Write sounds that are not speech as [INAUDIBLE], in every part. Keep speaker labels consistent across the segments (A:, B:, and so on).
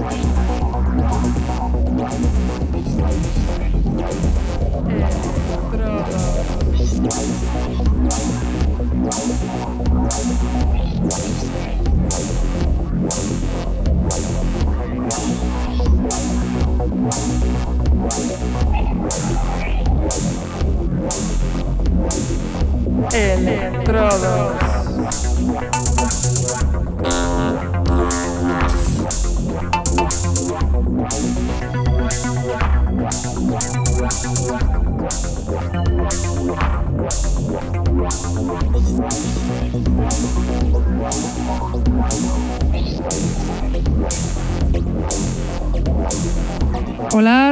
A: Estrada. Hola,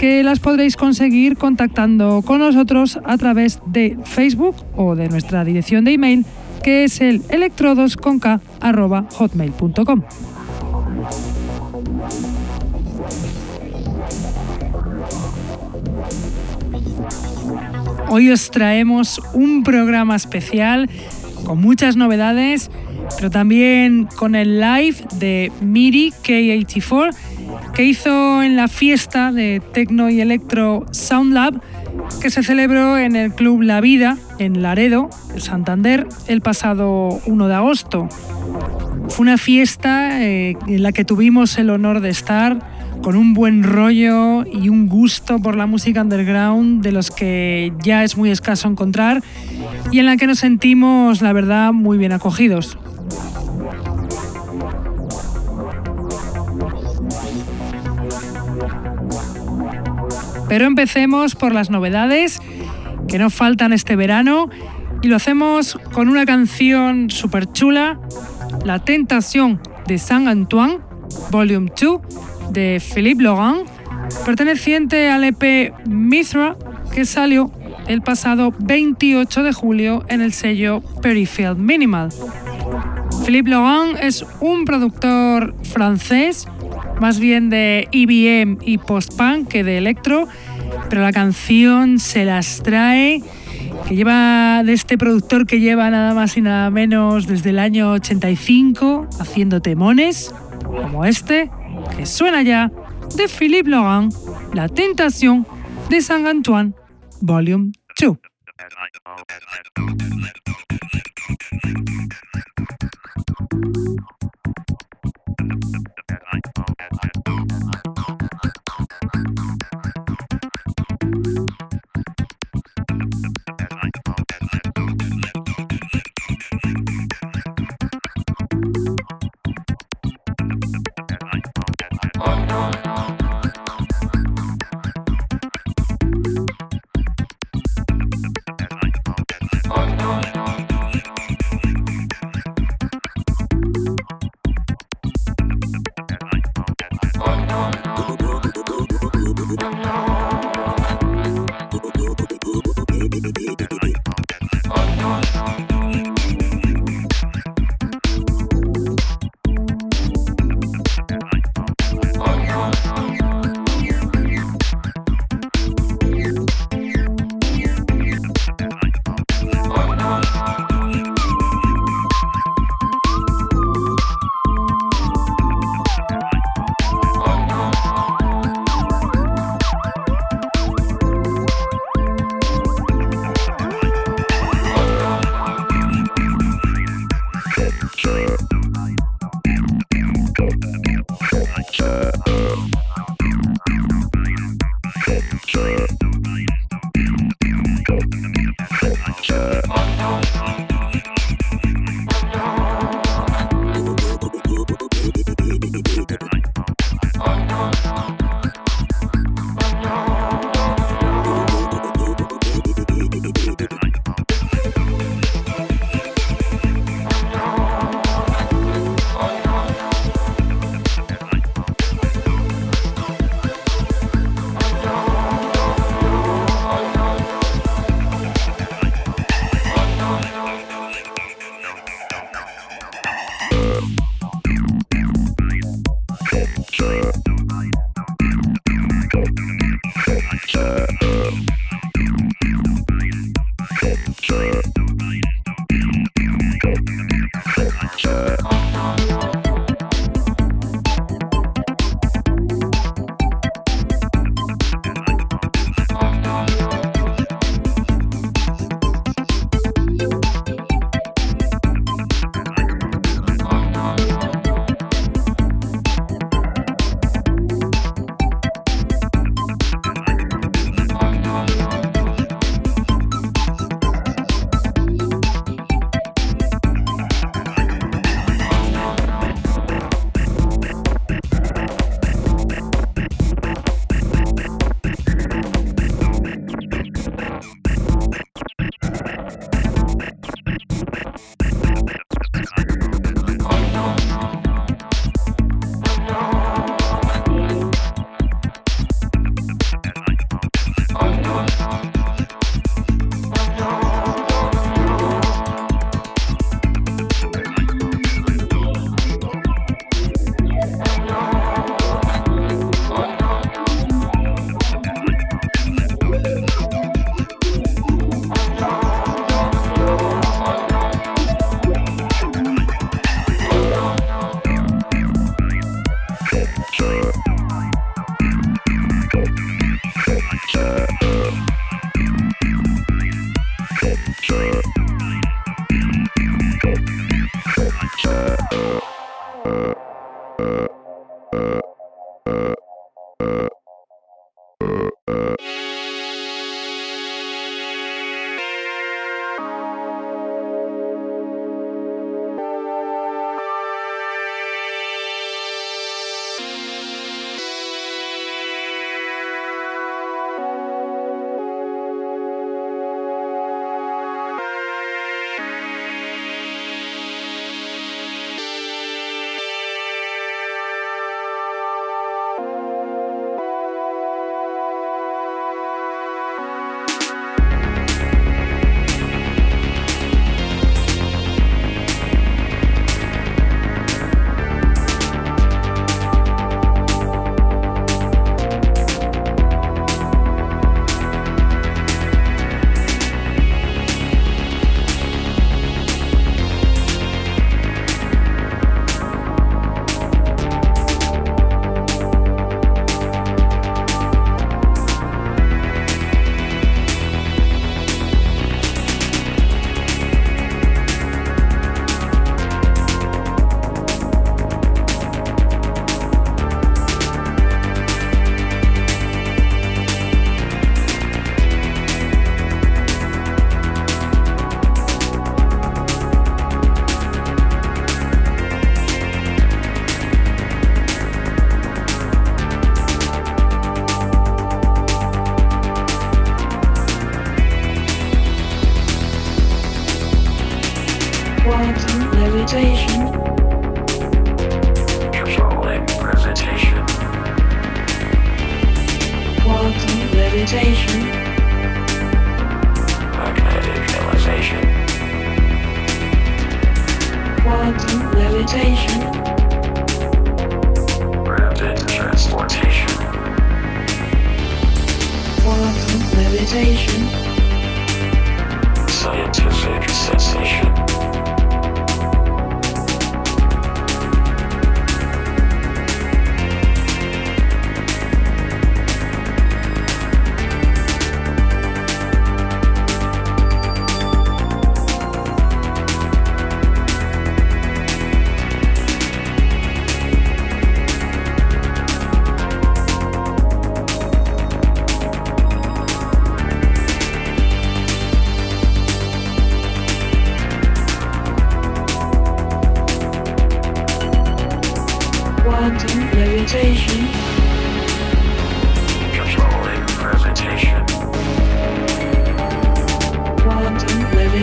A: que las podréis conseguir contactando con nosotros a través de Facebook o de nuestra dirección de email que es el electrodosconk.hotmail.com. Hoy os traemos un programa especial con muchas novedades, pero también con el live de MIDI K84 que hizo en la fiesta de Tecno y Electro Sound Lab que se celebró en el Club La Vida en Laredo, Santander, el pasado 1 de agosto. Fue una fiesta eh, en la que tuvimos el honor de estar con un buen rollo y un gusto por la música underground de los que ya es muy escaso encontrar y en la que nos sentimos, la verdad, muy bien acogidos. Pero empecemos por las novedades que no faltan este verano y lo hacemos con una canción súper chula, La Tentación de Saint Antoine, Volume 2, de Philippe Laurent, perteneciente al EP Mithra, que salió el pasado 28 de julio en el sello Peripheral Minimal. Philippe Laurent es un productor francés más bien de EBM y post-punk que de electro, pero la canción se las trae, que lleva de este productor que lleva nada más y nada menos desde el año 85 haciendo temones como este, que suena ya de Philippe Laurent, La Tentación de San Antoine, Volume 2. at iPhone at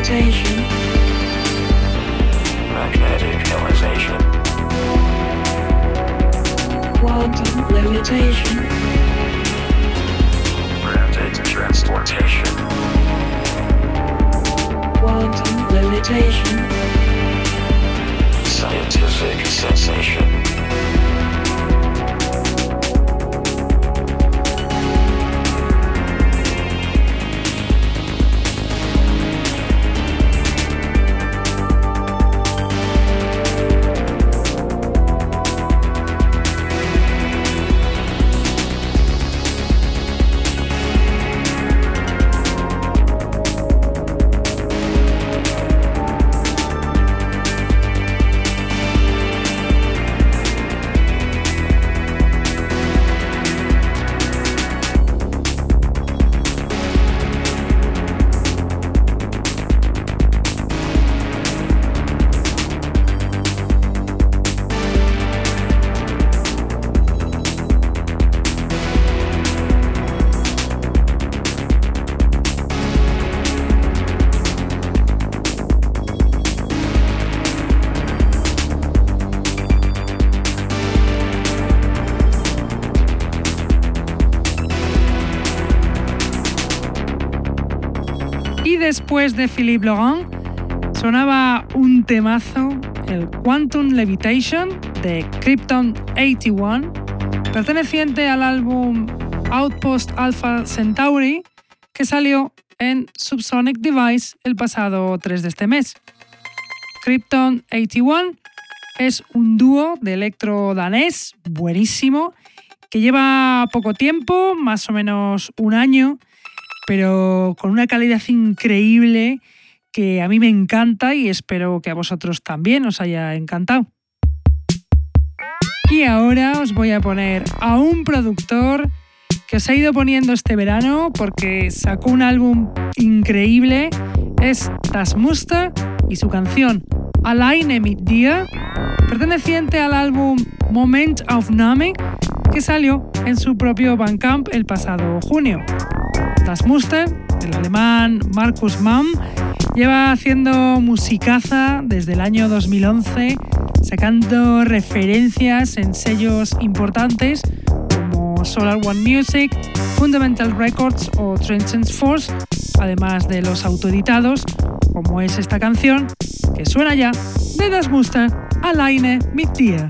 A: realization. Magnetic realization. Quantum limitation? Después de Philippe Laurent sonaba un temazo, el Quantum Levitation de Krypton 81, perteneciente al álbum Outpost Alpha Centauri, que salió en Subsonic Device el pasado 3 de este mes. Krypton 81 es un dúo de electro danés buenísimo que lleva poco tiempo, más o menos un año, pero con una calidad increíble que a mí me encanta y espero que a vosotros también os haya encantado. Y ahora os voy a poner a un productor que os ha ido poniendo este verano porque sacó un álbum increíble. Es Das Muster y su canción Alleine mit dir, perteneciente al álbum Moment of Name, que salió en su propio Bandcamp el pasado junio. Das Muster, el alemán Markus Mann, lleva haciendo musicaza desde el año 2011, sacando referencias en sellos importantes como Solar One Music, Fundamental Records o Transcend Force, además de los autoeditados, como es esta canción que suena ya de Das Muster, Alleine mit dir.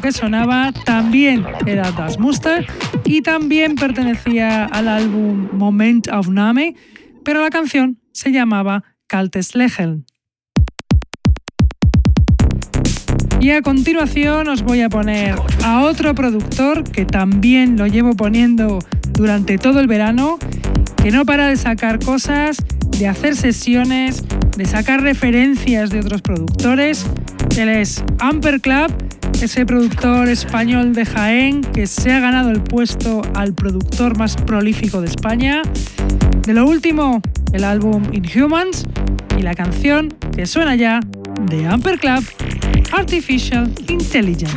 A: Que sonaba también era Das Muster y también pertenecía al álbum Moment of Name, pero la canción se llamaba Kaltes Lächeln. Y a continuación os voy a poner a otro productor que también lo llevo poniendo durante todo el verano, que no para de sacar cosas, de hacer sesiones, de sacar referencias de otros productores. Él es Amper Club ese productor español de Jaén que se ha ganado el puesto al productor más prolífico de España. De lo último, el álbum Inhumans y la canción que suena ya de Amper Club, Artificial Intelligence.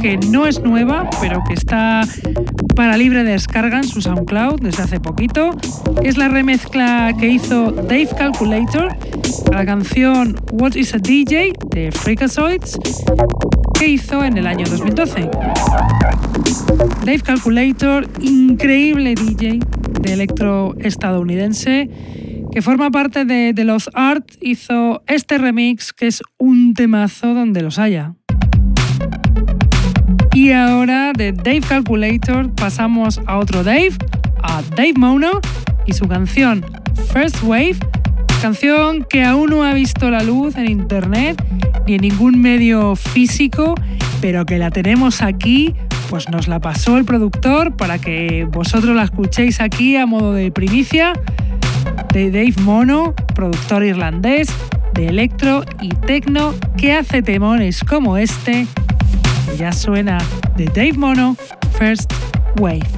A: que no es nueva, pero que está para libre descarga en su SoundCloud desde hace poquito. Es la remezcla que hizo Dave Calculator a la canción What is a DJ de Freakazoids que hizo en el año 2012. Dave Calculator, increíble DJ de electro estadounidense que forma parte de, de, los Art, hizo este remix que es un temazo donde los haya. Y ahora de Dave Calculator pasamos a otro Dave, a Dave Mono y su canción First Wave, canción que aún no ha visto la luz en internet ni en ningún medio físico, pero que la tenemos aquí, pues nos la pasó el productor para que vosotros la escuchéis aquí a modo de primicia de Dave Mono, productor irlandés de electro y techno que hace temones como este ya suena de Dave Mono, First Wave.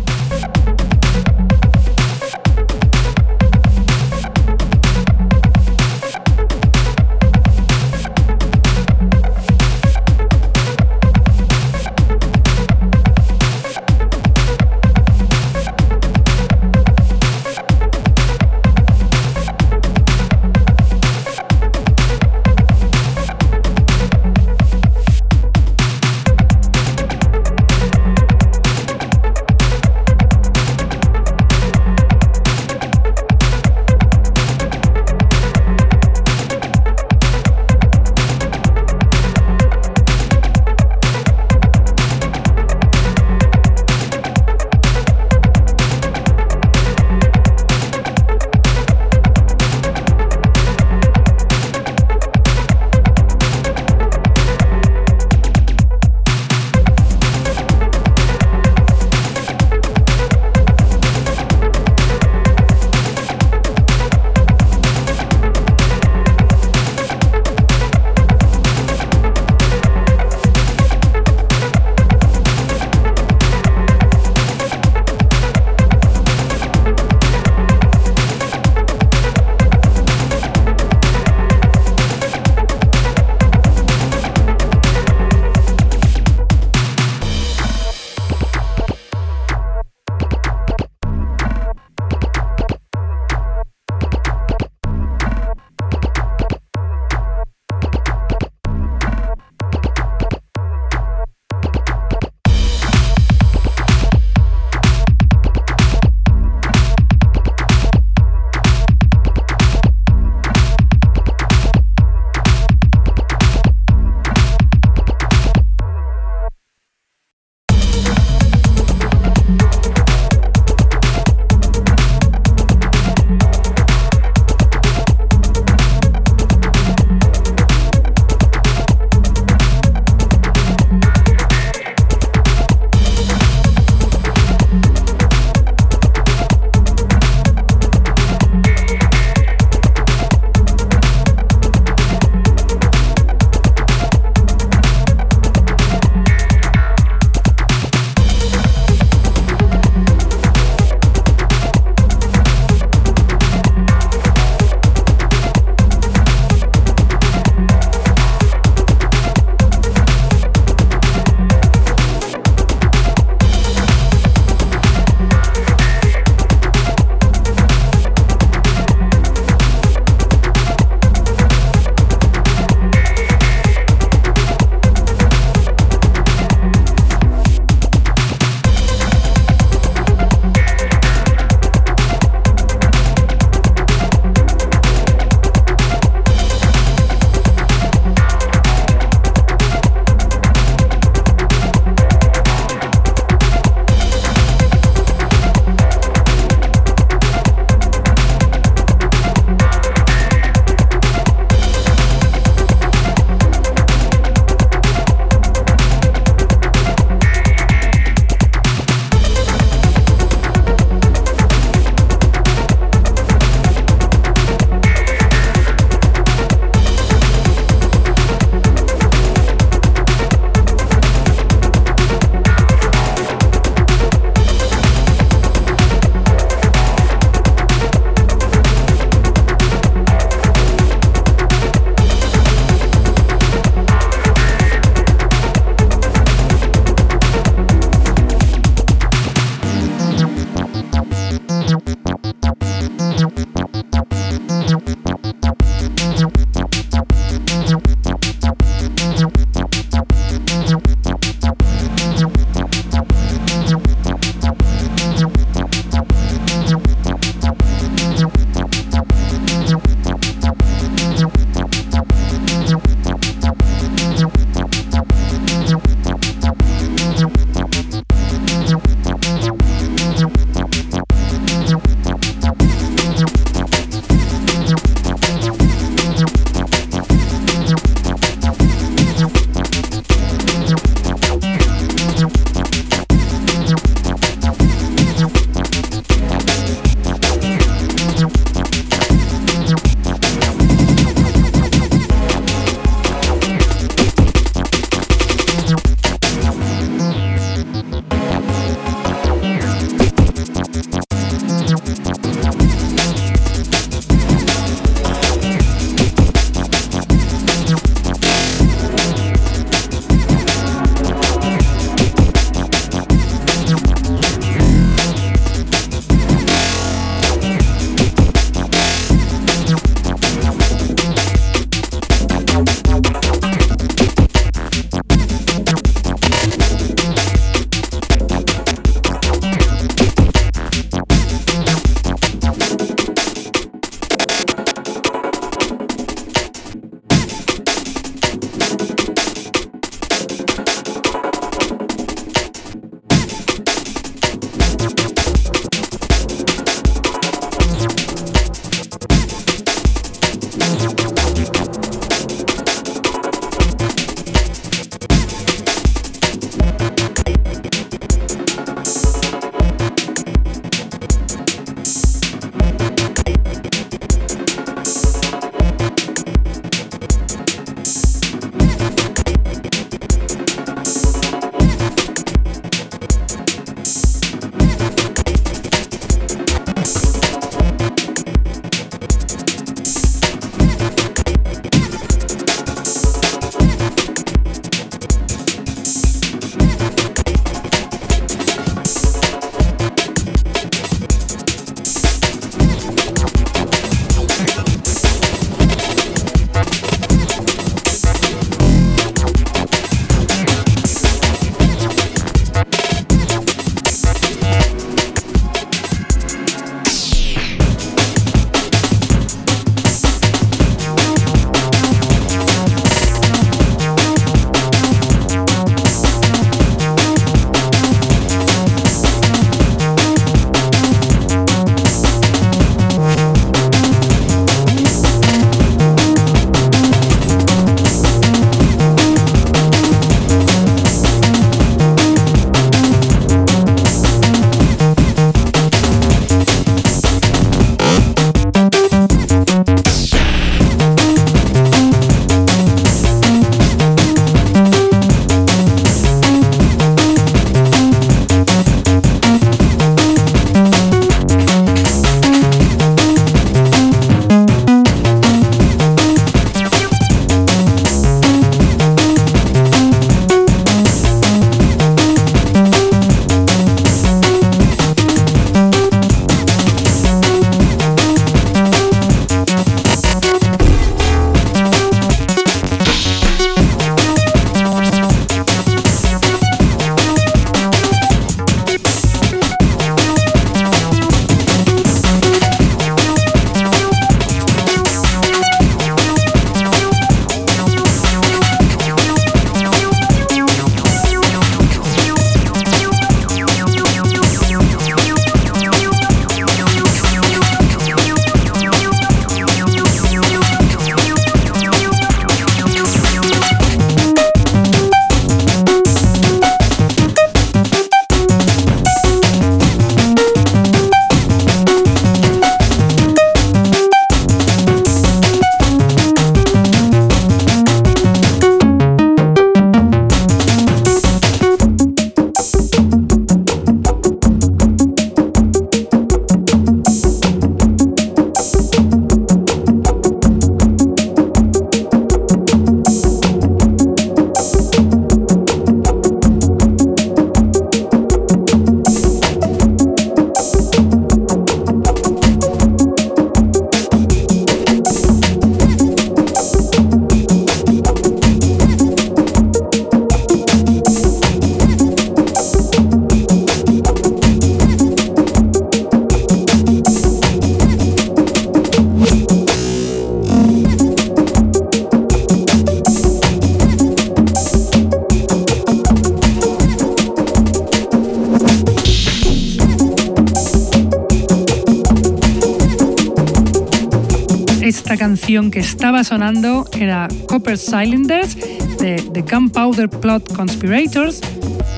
A: Que estaba sonando era Copper Cylinders de The Gunpowder Plot Conspirators,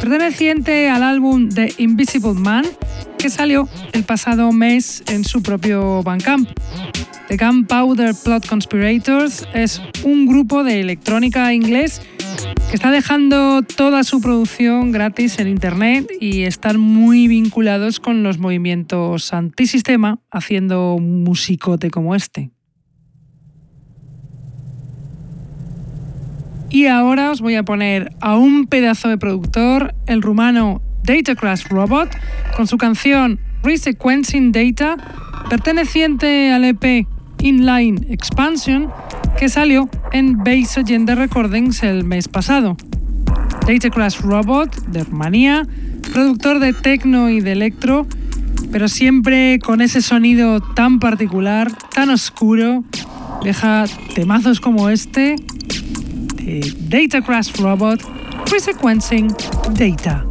A: perteneciente al álbum The Invisible Man que salió el pasado mes en su propio Bandcamp. The Gunpowder Plot Conspirators es un grupo de electrónica inglés que está dejando toda su producción gratis en Internet y están muy vinculados con los movimientos antisistema haciendo un musicote como este. Y voy a poner a un pedazo de productor, el rumano Data Crash Robot, con su canción Resequencing Data, perteneciente al EP Inline Expansion que salió en Base Agenda Recordings el mes pasado. Data Robot de Rumanía, productor de techno y de electro, pero siempre con ese sonido tan particular, tan oscuro, deja temazos como este de Data Crash Robot Resequencing Data.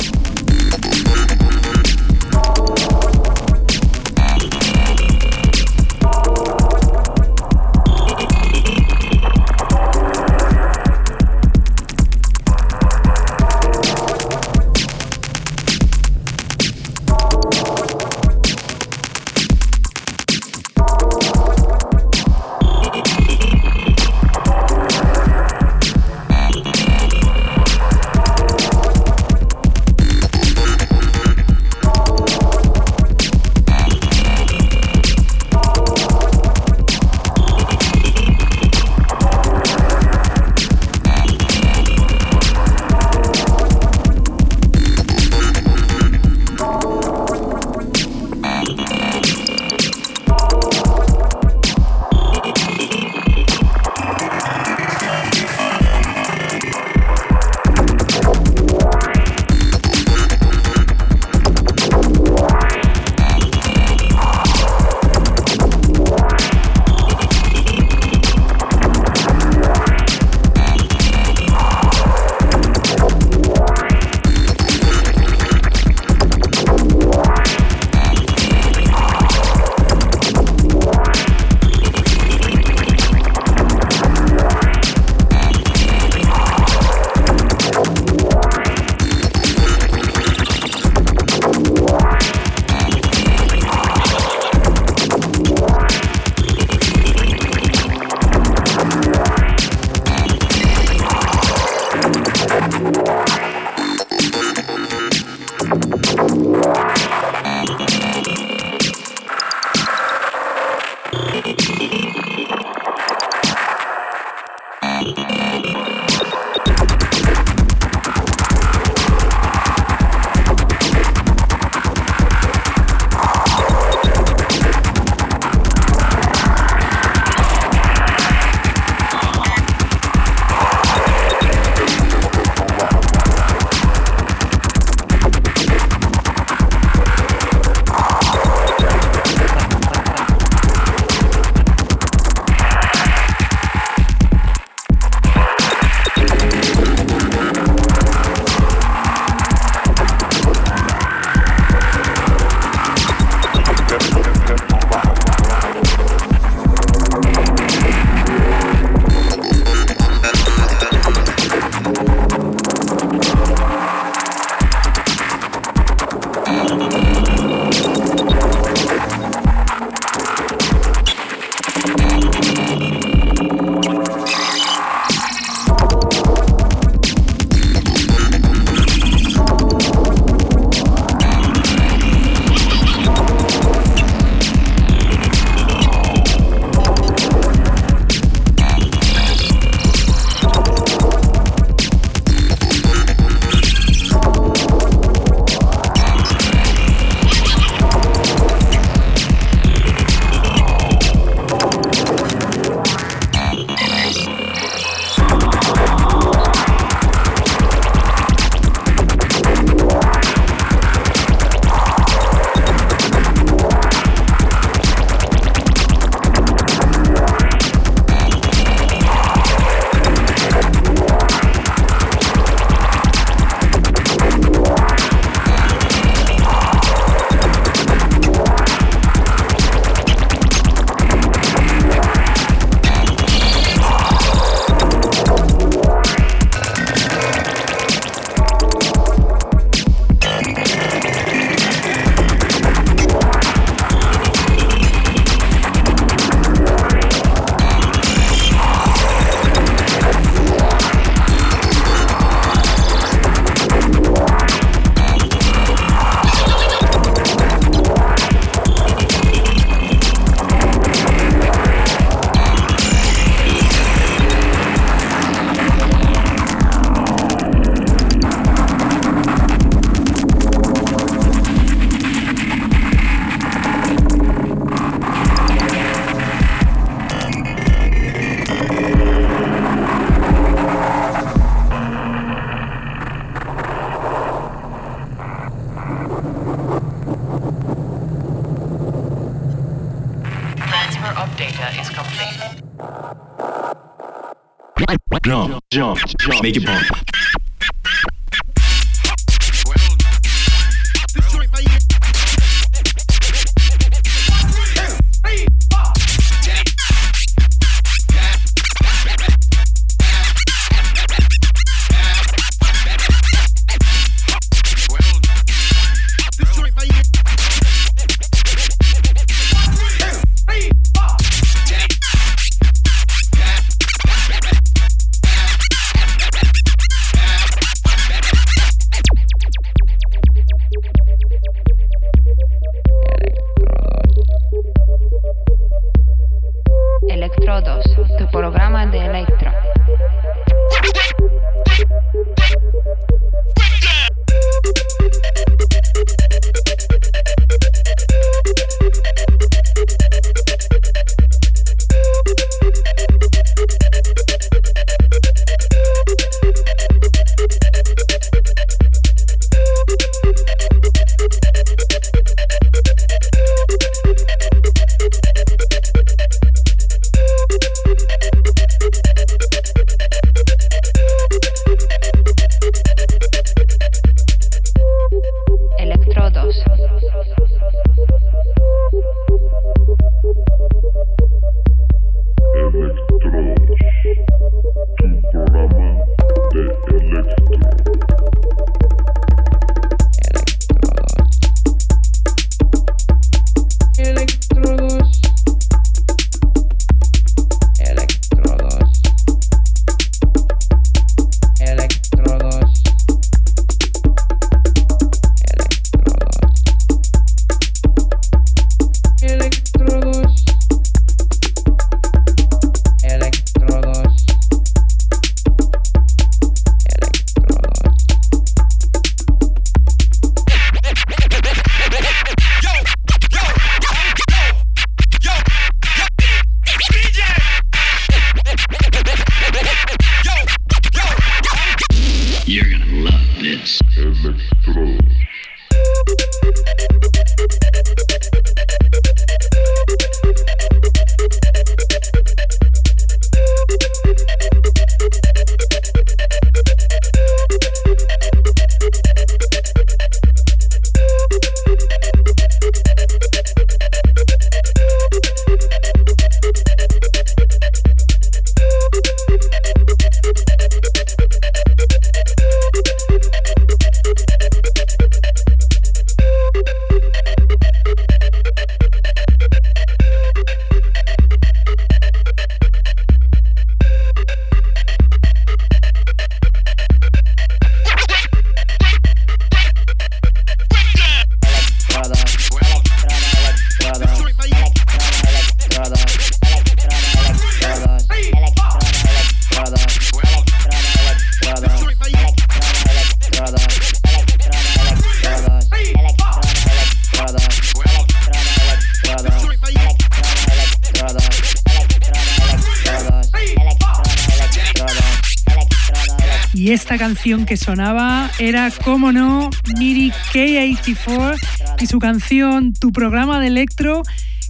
A: Que sonaba era, como no, Miri K84 y su canción Tu programa de electro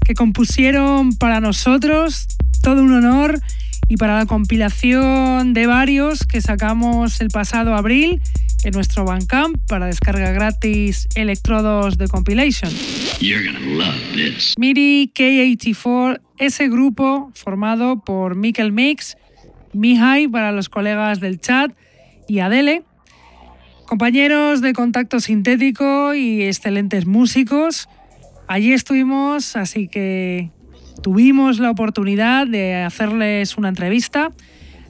A: que compusieron para nosotros, todo un honor, y para la compilación de varios que sacamos el pasado abril en nuestro Bandcamp para descarga gratis electrodos de compilation. Miri K84, ese grupo formado por Mikkel Mix, Mihai para los colegas del chat, y Adele, compañeros de contacto sintético y excelentes músicos. Allí estuvimos, así que tuvimos la oportunidad de hacerles una entrevista,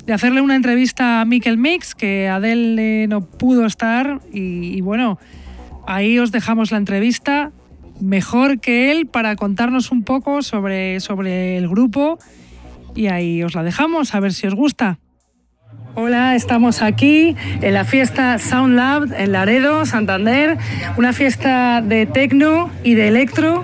A: de hacerle una entrevista a Mikkel Mix, que Adele no pudo estar y, y bueno, ahí os dejamos la entrevista mejor que él para contarnos un poco sobre, sobre el grupo y ahí os la dejamos, a ver si os gusta. Hola, estamos aquí en la fiesta Sound Lab en Laredo, Santander, una fiesta de tecno y de electro.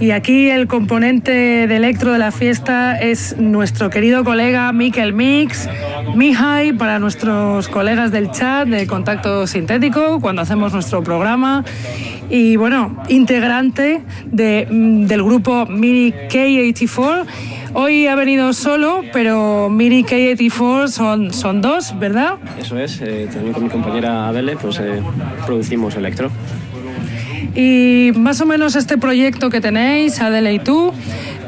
A: Y aquí el componente de electro de la fiesta es nuestro querido colega Mikel Mix, Mihai, para nuestros colegas del chat de Contacto Sintético, cuando hacemos nuestro programa. Y bueno, integrante de, mm, del grupo Mini K84 Hoy ha venido solo, pero Miri K84 son, son dos, ¿verdad?
B: Eso es, eh, también con mi compañera Adele, pues eh, producimos electro.
A: Y más o menos este proyecto que tenéis, Adele y tú,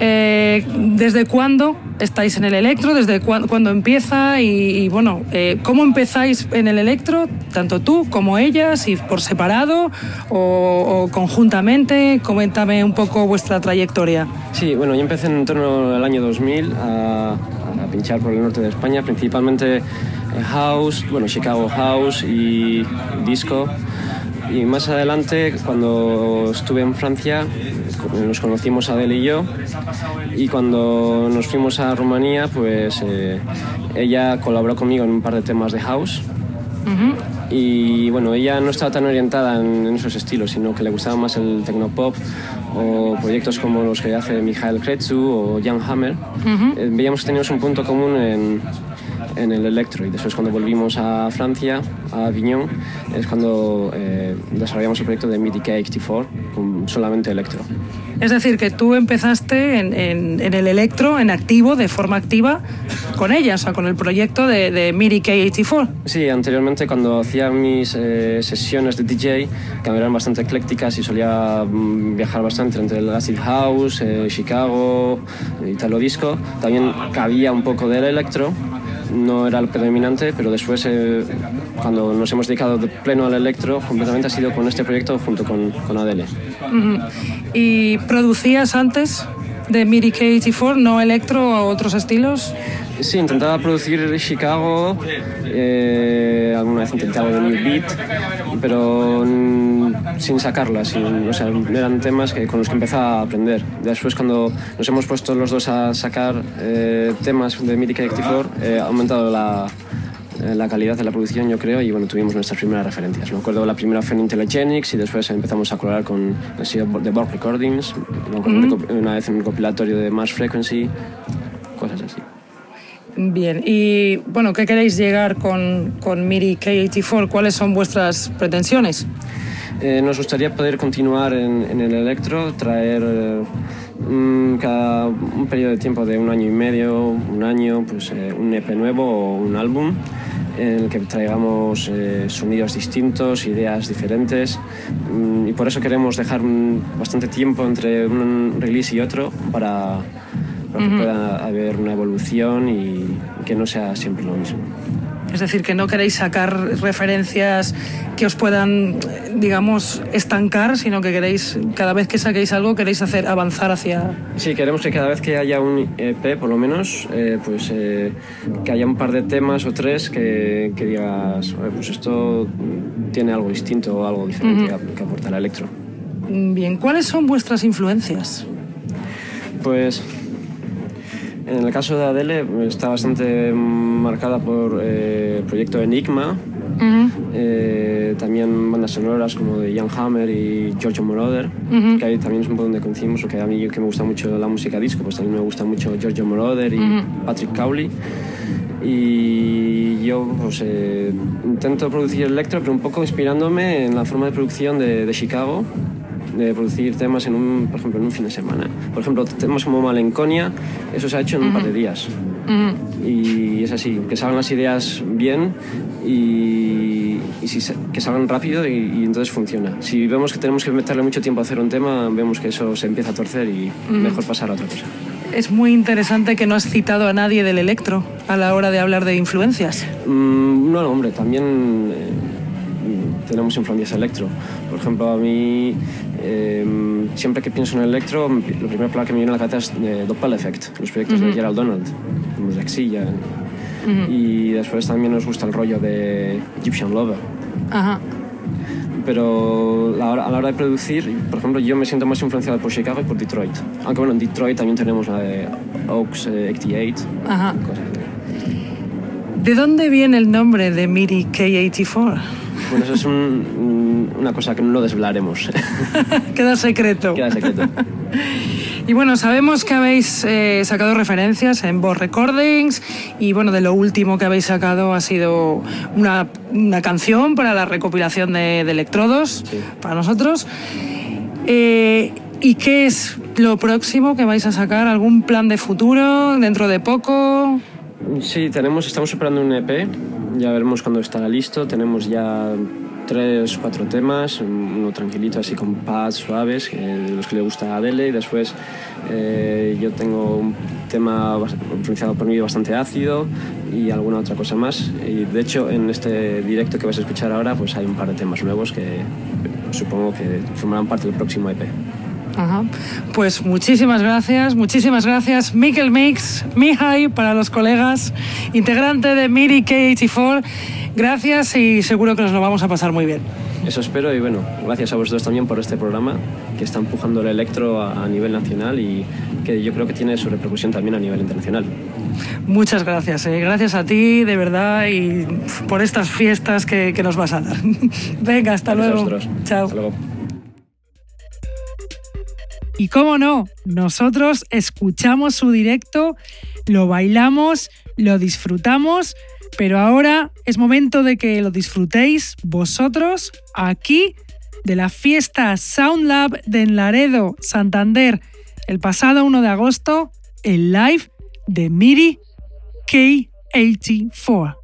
A: eh, ¿desde cuándo estáis en el electro? ¿Desde cuándo empieza? Y, bueno, eh, ¿cómo empezáis en el electro? Tanto tú como ellas, y por separado o, conjuntamente. Coméntame un poco vuestra trayectoria.
B: Sí, bueno, yo empecé en torno al año 2000 a, a pinchar por el norte de España, principalmente house, bueno, Chicago House y disco. Y más adelante, cuando estuve en Francia, nos conocimos Adele y yo. Y cuando nos fuimos a Rumanía, pues eh, ella colaboró conmigo en un par de temas de house. Y bueno, ella no estaba tan orientada en, esos estilos, sino que le gustaba más el tecnopop o proyectos como los que hace Michael Kretsu o Jan Hammer. Eh, veíamos que teníamos un punto común en, en el electro y después cuando volvimos a Francia, a Avignon, es cuando eh, desarrollamos el proyecto de MIDI K84 con solamente electro.
A: Es decir, que tú empezaste en, en, el electro, en activo, de forma activa, con ella, o sea, con el proyecto de, de MIDI K84.
B: Sí, anteriormente cuando hacía mis eh, sesiones de DJ, que eran bastante eclécticas y solía mm, viajar bastante entre el acid house, eh, Chicago, Italo disco, también cabía un poco del electro no era el predominante, pero después, eh, cuando nos hemos dedicado de pleno al electro, completamente ha sido con este proyecto junto con, con Adele.
A: ¿Y producías antes de MIDI K84, no electro o otros estilos?
B: Sí, intentaba producir Chicago, eh, alguna vez intentaba de New Beat, pero sin sacarlas, o sea, eran temas que, con los que empezaba a aprender. Después cuando nos hemos puesto los dos a sacar eh, temas de MIDI Collective eh, ha aumentado la, la calidad de la producción, yo creo, y bueno, tuvimos nuestras primeras referencias. Me acuerdo la primera fue en Intelligenics y después empezamos a colaborar con el de Borg Recordings, una vez en un compilatorio de Mars Frequency, cosas así.
A: Bien, y bueno, ¿qué queréis llegar con, con MIDI K84? ¿Cuáles son vuestras pretensiones?
B: Eh, nos gustaría poder continuar en, el electro, traer eh, cada un periodo de tiempo de un año y medio, un año, pues eh, un EP nuevo o un álbum en el que traigamos sonidos distintos, ideas diferentes mm, y por eso queremos dejar bastante tiempo entre un release y otro para, para que pueda haber una evolución y que no sea siempre lo mismo.
A: Es decir, que no queréis sacar referencias que os puedan, digamos, estancar, sino que queréis, cada vez que saquéis algo, queréis hacer avanzar hacia...
B: Sí, queremos que cada vez que haya un EP, por lo menos, eh, pues eh, que haya un par de temas o tres que, que digas, pues esto tiene algo distinto o algo diferente que aportar al electro.
A: Bien, ¿cuáles son vuestras influencias?
B: Pues en el caso de Adele está bastante marcada por eh, el proyecto Enigma, eh, también bandas sonoras como de Jan Hammer y Giorgio Moroder, que ahí también es un poco donde conocimos, porque a mí que me gusta mucho la música disco, pues también me gusta mucho Giorgio Moroder y Patrick Cowley. Y yo pues, eh, intento producir electro, pero un poco inspirándome en la forma de producción de, de Chicago, de producir temas, en un, por ejemplo, en un fin de semana. Por ejemplo, temas como Malenconia, eso se ha hecho en un par de días. Y es así, que salgan las ideas bien y, que salgan rápido y, entonces funciona. Si vemos que tenemos que meterle mucho tiempo a hacer un tema, vemos que eso se empieza a torcer y mejor pasar a otra cosa.
A: Es muy interesante que no has citado a nadie del electro a la hora de hablar de influencias.
B: Mm, no, hombre, también eh, tenemos influencias electro. Por ejemplo, a mí Em, siempre que pienso en electro, lo primero que me viene a la cabeza es eh, Doppel Effect, los proyectos de Gerald Donald, como Lexilla. Y después también nos gusta el rollo de Egyptian Lover. Pero a la, hora, de producir, por ejemplo, yo me siento más influenciado por Chicago y por Detroit. Aunque bueno, en Detroit también tenemos la de Oaks 88. Eh,
A: ¿De dónde viene el nombre de MIDI K84?
B: Bueno, eso es una cosa que no lo desvelaremos. [LAUGHS]
A: Queda secreto.
B: Queda secreto. [LAUGHS]
A: Y bueno, sabemos que habéis eh, sacado referencias en Boss Recordings y bueno, de lo último que habéis sacado ha sido una, una canción para la recopilación de, electrodos para nosotros. Eh, ¿Y qué es lo próximo que vais a sacar? ¿Algún plan de futuro dentro de poco?
B: Sí, tenemos, estamos preparando un EP, ya veremos cuando estará listo. Tenemos ya tres, cuatro temas, uno tranquilito así con pads suaves, de los que le gusta a Adele, y después eh, yo tengo un tema influenciado por mí bastante ácido y alguna otra cosa más. Y de hecho en este directo que vais a escuchar ahora pues hay un par de temas nuevos que supongo que formarán parte del próximo EP.
A: Ajá. Pues muchísimas gracias, muchísimas gracias. Mikkel Mix, Mihai para los colegas, integrante de MIDI K84. Gracias y seguro que nos lo vamos a pasar muy bien.
B: Eso espero y bueno, gracias a vosotros también por este programa que está empujando el electro a, nivel nacional y que yo creo que tiene su repercusión también a nivel internacional.
A: Muchas gracias, eh. gracias a ti de verdad y por estas fiestas que, que nos vas a dar. [LAUGHS] Venga, hasta luego. Chao.
B: Hasta luego.
A: Y cómo no, nosotros escuchamos su directo, lo bailamos, lo disfrutamos pero ahora es momento de que lo disfrutéis vosotros aquí de la fiesta Sound Lab de Laredo, Santander, el pasado 1 de agosto, el live de MIDI K84.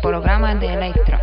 C: programa de electro.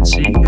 D: frequency.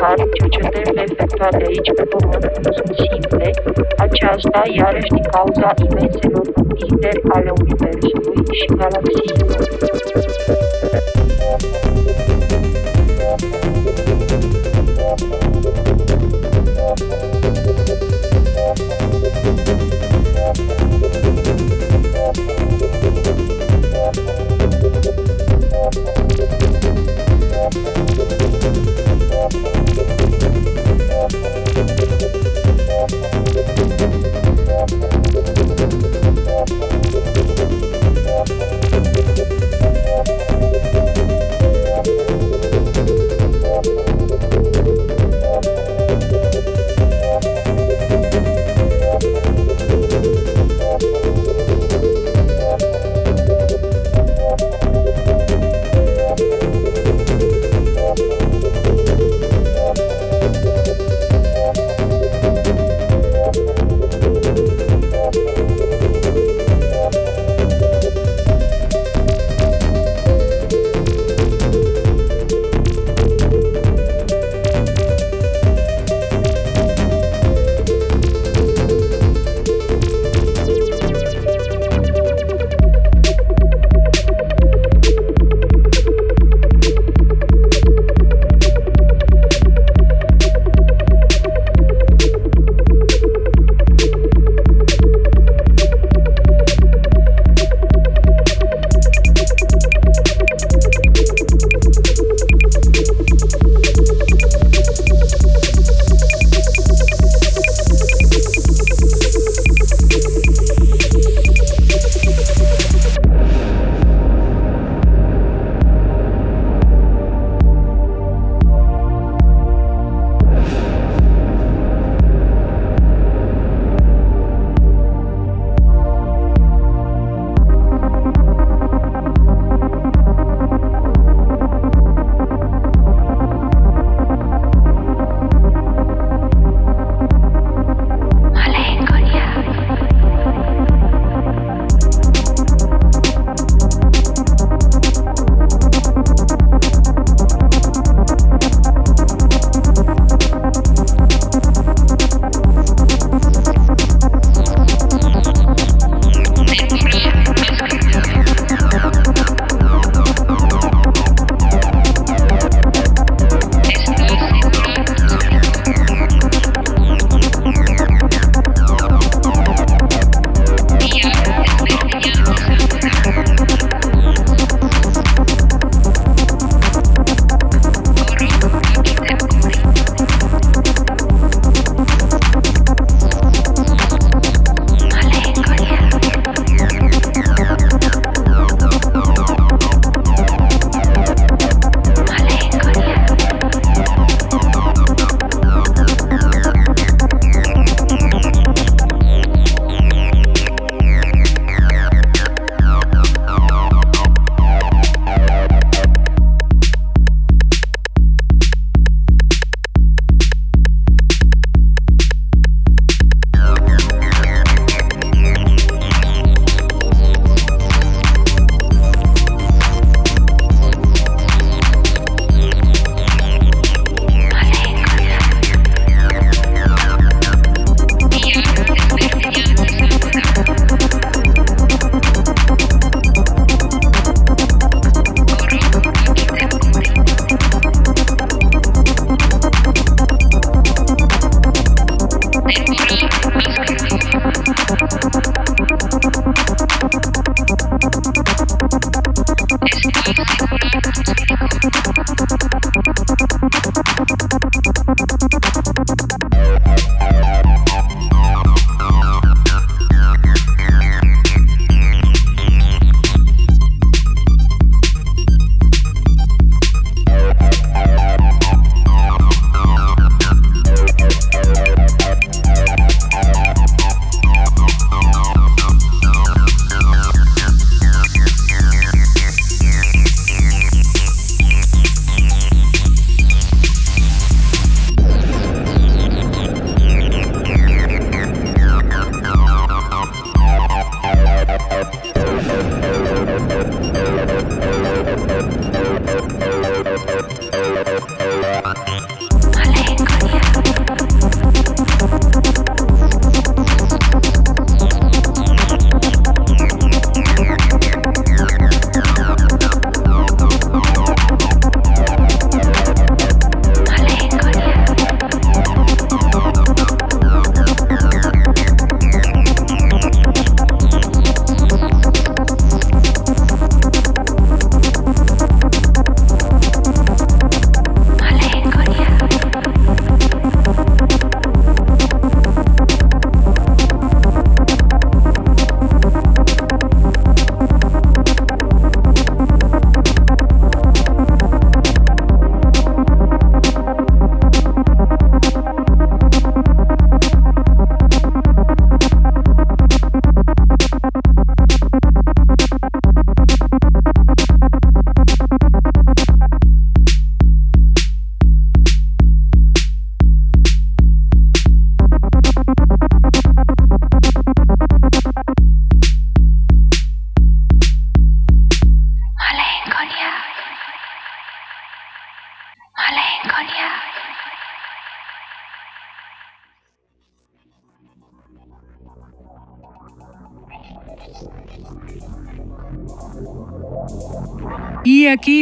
D: care cercetările efectuate aici pe pământ nu sunt simple, aceasta iarăși din cauza imenselor numiri ale Universului
E: și
A: galaxiilor.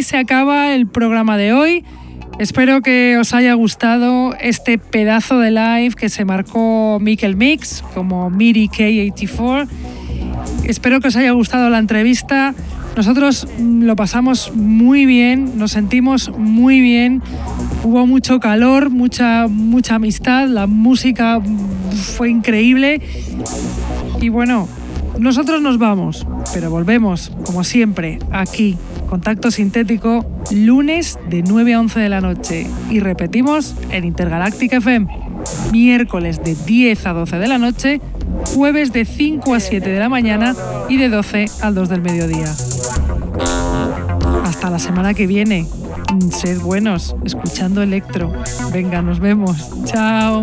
A: Se acaba el programa de hoy. Espero que os haya gustado este pedazo de live que se marcó Mikel Mix como MIDI K84. Espero que os haya gustado la entrevista. Nosotros lo pasamos muy bien, nos sentimos muy bien. Hubo mucho calor, mucha, mucha amistad, la música fue increíble. Y bueno, nosotros nos vamos, pero volvemos, como siempre, aquí, Contacto Sintético, lunes de 9 a 11 de la noche y repetimos en Intergalactic FM, miércoles de 10 a 12 de la noche, jueves de 5 a 7 de la mañana y de 12 al 2 del mediodía. Hasta la semana que viene. Mm, sed buenos, escuchando Electro. Venga, nos vemos. Chao.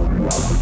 A: Wow.